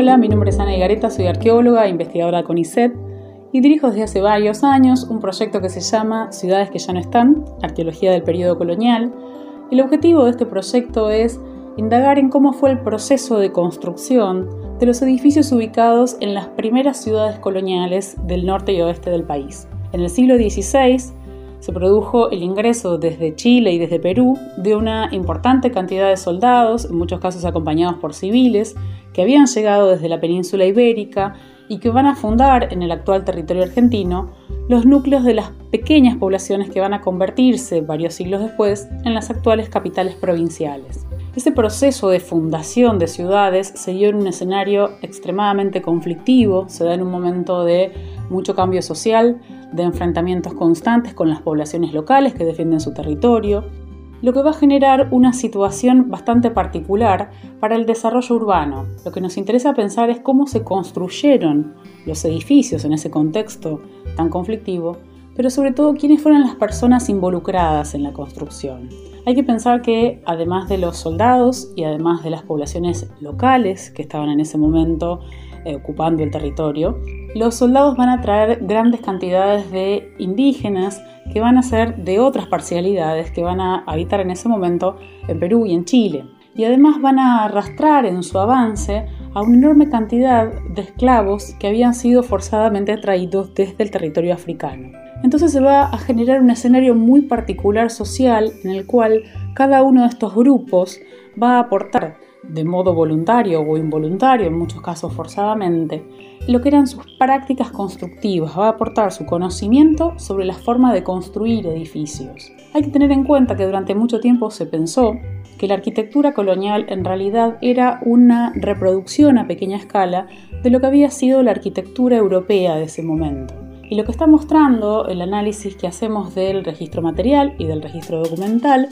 Hola, mi nombre es Ana Igareta, soy arqueóloga e investigadora con ICET y dirijo desde hace varios años un proyecto que se llama Ciudades que ya no están, Arqueología del Periodo Colonial. El objetivo de este proyecto es indagar en cómo fue el proceso de construcción de los edificios ubicados en las primeras ciudades coloniales del norte y oeste del país. En el siglo XVI, se produjo el ingreso desde Chile y desde Perú de una importante cantidad de soldados, en muchos casos acompañados por civiles, que habían llegado desde la península ibérica y que van a fundar en el actual territorio argentino los núcleos de las pequeñas poblaciones que van a convertirse varios siglos después en las actuales capitales provinciales. Este proceso de fundación de ciudades se dio en un escenario extremadamente conflictivo, se da en un momento de mucho cambio social, de enfrentamientos constantes con las poblaciones locales que defienden su territorio, lo que va a generar una situación bastante particular para el desarrollo urbano. Lo que nos interesa pensar es cómo se construyeron los edificios en ese contexto tan conflictivo, pero sobre todo quiénes fueron las personas involucradas en la construcción. Hay que pensar que además de los soldados y además de las poblaciones locales que estaban en ese momento eh, ocupando el territorio, los soldados van a traer grandes cantidades de indígenas que van a ser de otras parcialidades que van a habitar en ese momento en Perú y en Chile. Y además van a arrastrar en su avance a una enorme cantidad de esclavos que habían sido forzadamente traídos desde el territorio africano. Entonces se va a generar un escenario muy particular social en el cual cada uno de estos grupos va a aportar de modo voluntario o involuntario, en muchos casos forzadamente, lo que eran sus prácticas constructivas, va a aportar su conocimiento sobre la forma de construir edificios. Hay que tener en cuenta que durante mucho tiempo se pensó que la arquitectura colonial en realidad era una reproducción a pequeña escala de lo que había sido la arquitectura europea de ese momento. Y lo que está mostrando el análisis que hacemos del registro material y del registro documental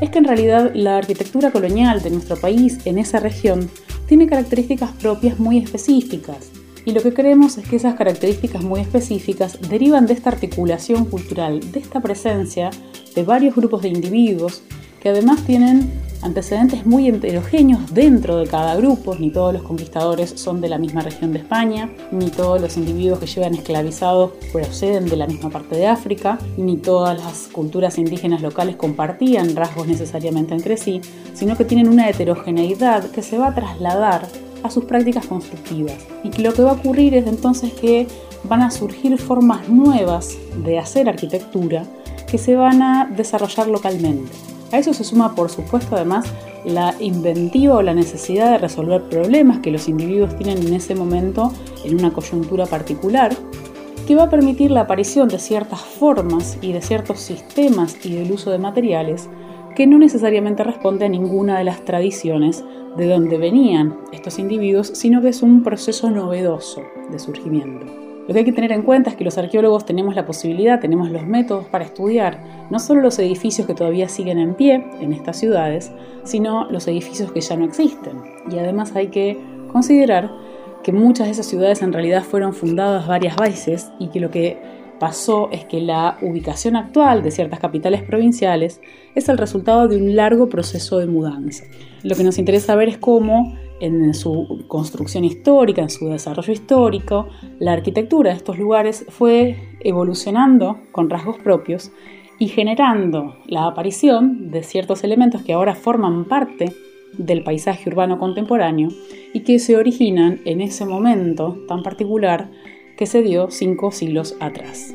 es que en realidad la arquitectura colonial de nuestro país en esa región tiene características propias muy específicas. Y lo que creemos es que esas características muy específicas derivan de esta articulación cultural, de esta presencia de varios grupos de individuos que además tienen antecedentes muy heterogéneos dentro de cada grupo, ni todos los conquistadores son de la misma región de España, ni todos los individuos que llevan esclavizados proceden de la misma parte de África, ni todas las culturas indígenas locales compartían rasgos necesariamente entre sí, sino que tienen una heterogeneidad que se va a trasladar a sus prácticas constructivas. Y que lo que va a ocurrir es entonces que van a surgir formas nuevas de hacer arquitectura que se van a desarrollar localmente. A eso se suma, por supuesto, además, la inventiva o la necesidad de resolver problemas que los individuos tienen en ese momento en una coyuntura particular, que va a permitir la aparición de ciertas formas y de ciertos sistemas y del uso de materiales que no necesariamente responde a ninguna de las tradiciones de donde venían estos individuos, sino que es un proceso novedoso de surgimiento. Lo que hay que tener en cuenta es que los arqueólogos tenemos la posibilidad, tenemos los métodos para estudiar no solo los edificios que todavía siguen en pie en estas ciudades, sino los edificios que ya no existen. Y además hay que considerar que muchas de esas ciudades en realidad fueron fundadas varias veces y que lo que pasó es que la ubicación actual de ciertas capitales provinciales es el resultado de un largo proceso de mudanza. Lo que nos interesa ver es cómo en su construcción histórica, en su desarrollo histórico, la arquitectura de estos lugares fue evolucionando con rasgos propios y generando la aparición de ciertos elementos que ahora forman parte del paisaje urbano contemporáneo y que se originan en ese momento tan particular que se dio cinco siglos atrás.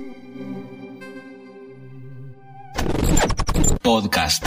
Podcast.